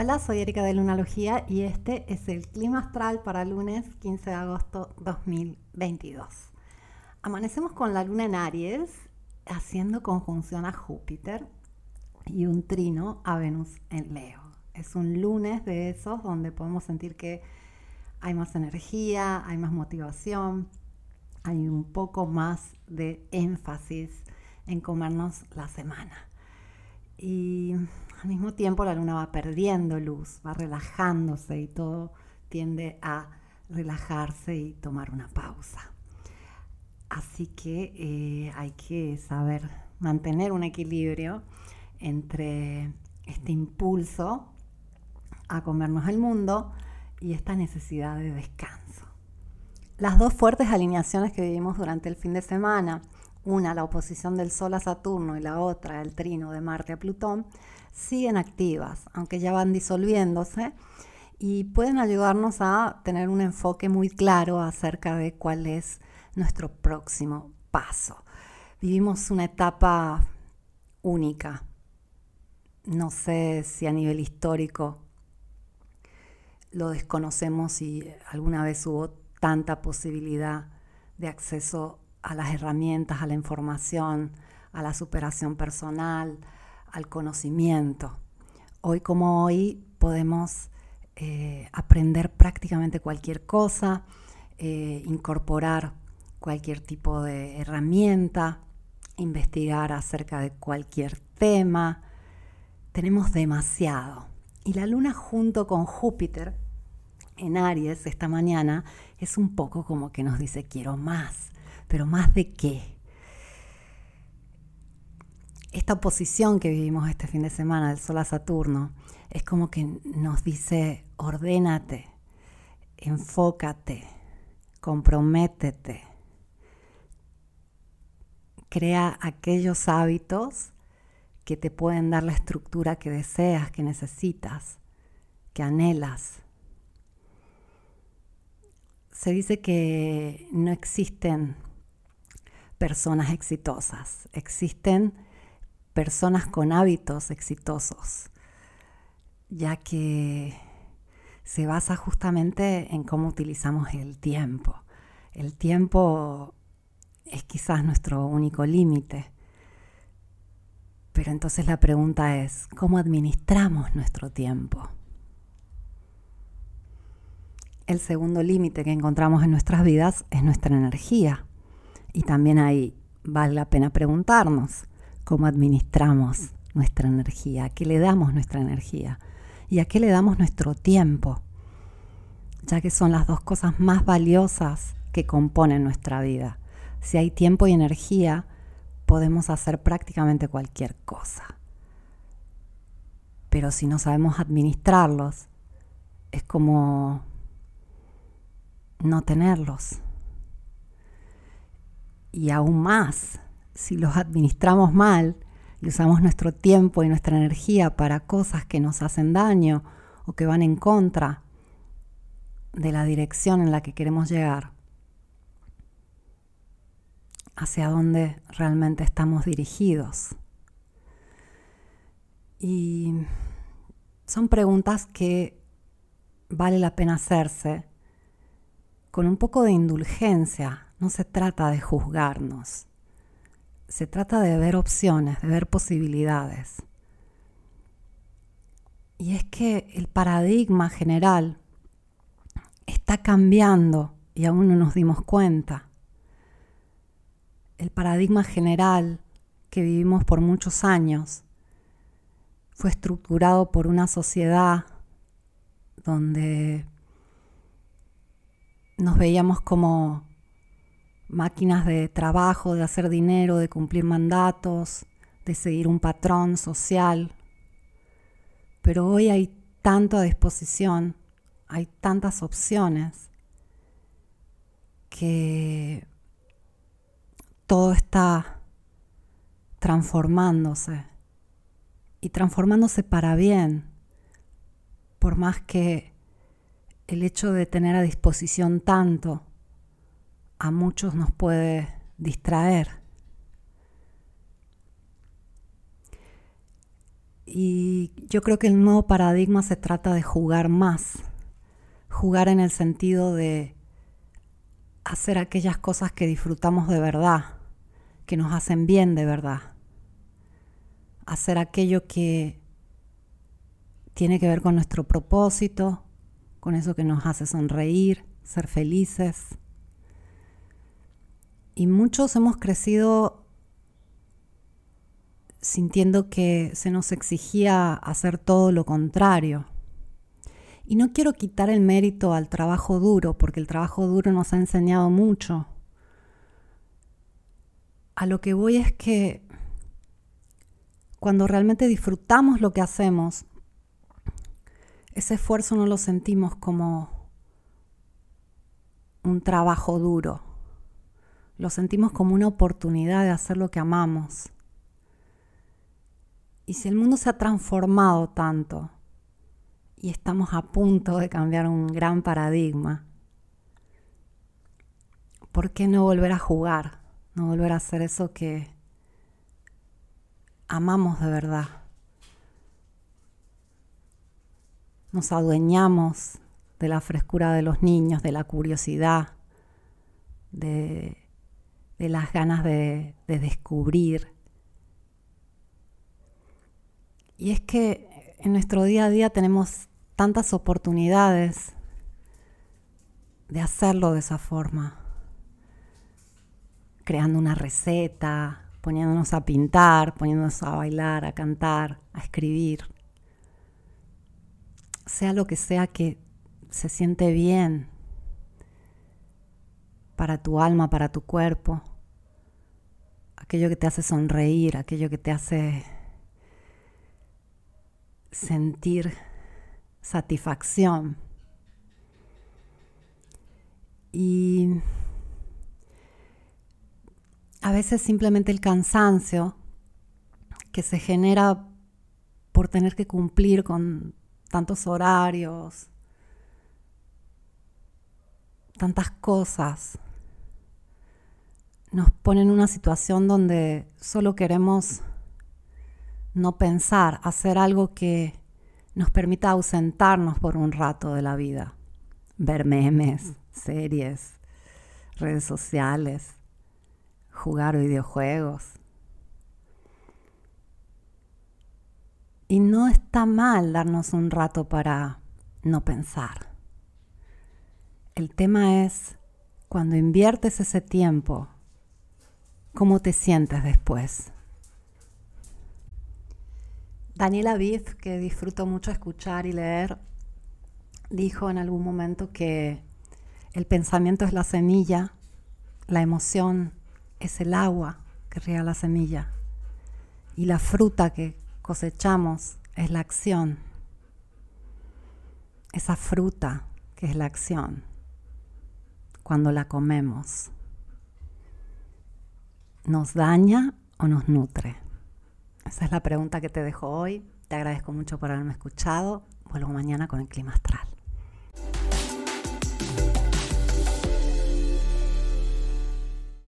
Hola, soy Erika de Lunalogía y este es el clima astral para lunes 15 de agosto 2022. Amanecemos con la luna en Aries haciendo conjunción a Júpiter y un trino a Venus en Leo. Es un lunes de esos donde podemos sentir que hay más energía, hay más motivación, hay un poco más de énfasis en comernos la semana. Y al mismo tiempo la luna va perdiendo luz, va relajándose y todo tiende a relajarse y tomar una pausa. Así que eh, hay que saber mantener un equilibrio entre este impulso a comernos el mundo y esta necesidad de descanso. Las dos fuertes alineaciones que vivimos durante el fin de semana, una la oposición del Sol a Saturno y la otra el trino de Marte a Plutón, siguen activas, aunque ya van disolviéndose, y pueden ayudarnos a tener un enfoque muy claro acerca de cuál es nuestro próximo paso. Vivimos una etapa única. No sé si a nivel histórico lo desconocemos y alguna vez hubo tanta posibilidad de acceso a las herramientas, a la información, a la superación personal, al conocimiento. Hoy como hoy podemos eh, aprender prácticamente cualquier cosa, eh, incorporar cualquier tipo de herramienta, investigar acerca de cualquier tema. Tenemos demasiado. Y la luna junto con Júpiter en Aries esta mañana es un poco como que nos dice quiero más, pero más de qué. Esta oposición que vivimos este fin de semana del Sol a Saturno es como que nos dice ordénate, enfócate, comprométete, crea aquellos hábitos que te pueden dar la estructura que deseas, que necesitas, que anhelas. Se dice que no existen personas exitosas, existen personas con hábitos exitosos, ya que se basa justamente en cómo utilizamos el tiempo. El tiempo es quizás nuestro único límite. Pero entonces la pregunta es, ¿cómo administramos nuestro tiempo? El segundo límite que encontramos en nuestras vidas es nuestra energía. Y también ahí vale la pena preguntarnos cómo administramos nuestra energía, a qué le damos nuestra energía y a qué le damos nuestro tiempo, ya que son las dos cosas más valiosas que componen nuestra vida. Si hay tiempo y energía, podemos hacer prácticamente cualquier cosa. Pero si no sabemos administrarlos, es como no tenerlos. Y aún más, si los administramos mal y usamos nuestro tiempo y nuestra energía para cosas que nos hacen daño o que van en contra de la dirección en la que queremos llegar, hacia dónde realmente estamos dirigidos. Y son preguntas que vale la pena hacerse con un poco de indulgencia. No se trata de juzgarnos, se trata de ver opciones, de ver posibilidades. Y es que el paradigma general está cambiando y aún no nos dimos cuenta el paradigma general que vivimos por muchos años fue estructurado por una sociedad donde nos veíamos como máquinas de trabajo, de hacer dinero, de cumplir mandatos, de seguir un patrón social. Pero hoy hay tanta disposición, hay tantas opciones que todo está transformándose y transformándose para bien, por más que el hecho de tener a disposición tanto a muchos nos puede distraer. Y yo creo que el nuevo paradigma se trata de jugar más, jugar en el sentido de hacer aquellas cosas que disfrutamos de verdad, que nos hacen bien de verdad, hacer aquello que tiene que ver con nuestro propósito, con eso que nos hace sonreír, ser felices. Y muchos hemos crecido sintiendo que se nos exigía hacer todo lo contrario. Y no quiero quitar el mérito al trabajo duro, porque el trabajo duro nos ha enseñado mucho. A lo que voy es que cuando realmente disfrutamos lo que hacemos, ese esfuerzo no lo sentimos como un trabajo duro, lo sentimos como una oportunidad de hacer lo que amamos. Y si el mundo se ha transformado tanto y estamos a punto de cambiar un gran paradigma, ¿por qué no volver a jugar? No volver a hacer eso que amamos de verdad. Nos adueñamos de la frescura de los niños, de la curiosidad, de, las ganas de descubrir, y es que en nuestro día a día tenemos tantas oportunidades de hacerlo de esa forma. Creando una receta, poniéndonos a pintar, poniéndonos a bailar, a cantar, a escribir. Sea lo que sea que se siente bien para tu alma, para tu cuerpo. Aquello que te hace sonreír, aquello que te hace sentir satisfacción. Y a veces simplemente el cansancio que se genera por tener que cumplir con tantos horarios, tantas cosas, nos pone en una situación donde solo queremos no pensar, hacer algo que nos permita ausentarnos por un rato de la vida. Ver memes, series, redes sociales, jugar videojuegos. Y no está mal darnos un rato para no pensar. El tema es cuando inviertes ese tiempo, ¿cómo te sientes después? Daniela Aviv, que disfruto mucho escuchar y leer, dijo en algún momento que el pensamiento es la semilla, la emoción es el agua que riega la semilla y la fruta que cosechamos es la acción. Esa fruta que es la acción cuando la comemos, ¿nos daña o nos nutre? Esa es la pregunta que te dejo hoy. Te agradezco mucho por haberme escuchado. Vuelvo mañana con el clima astral.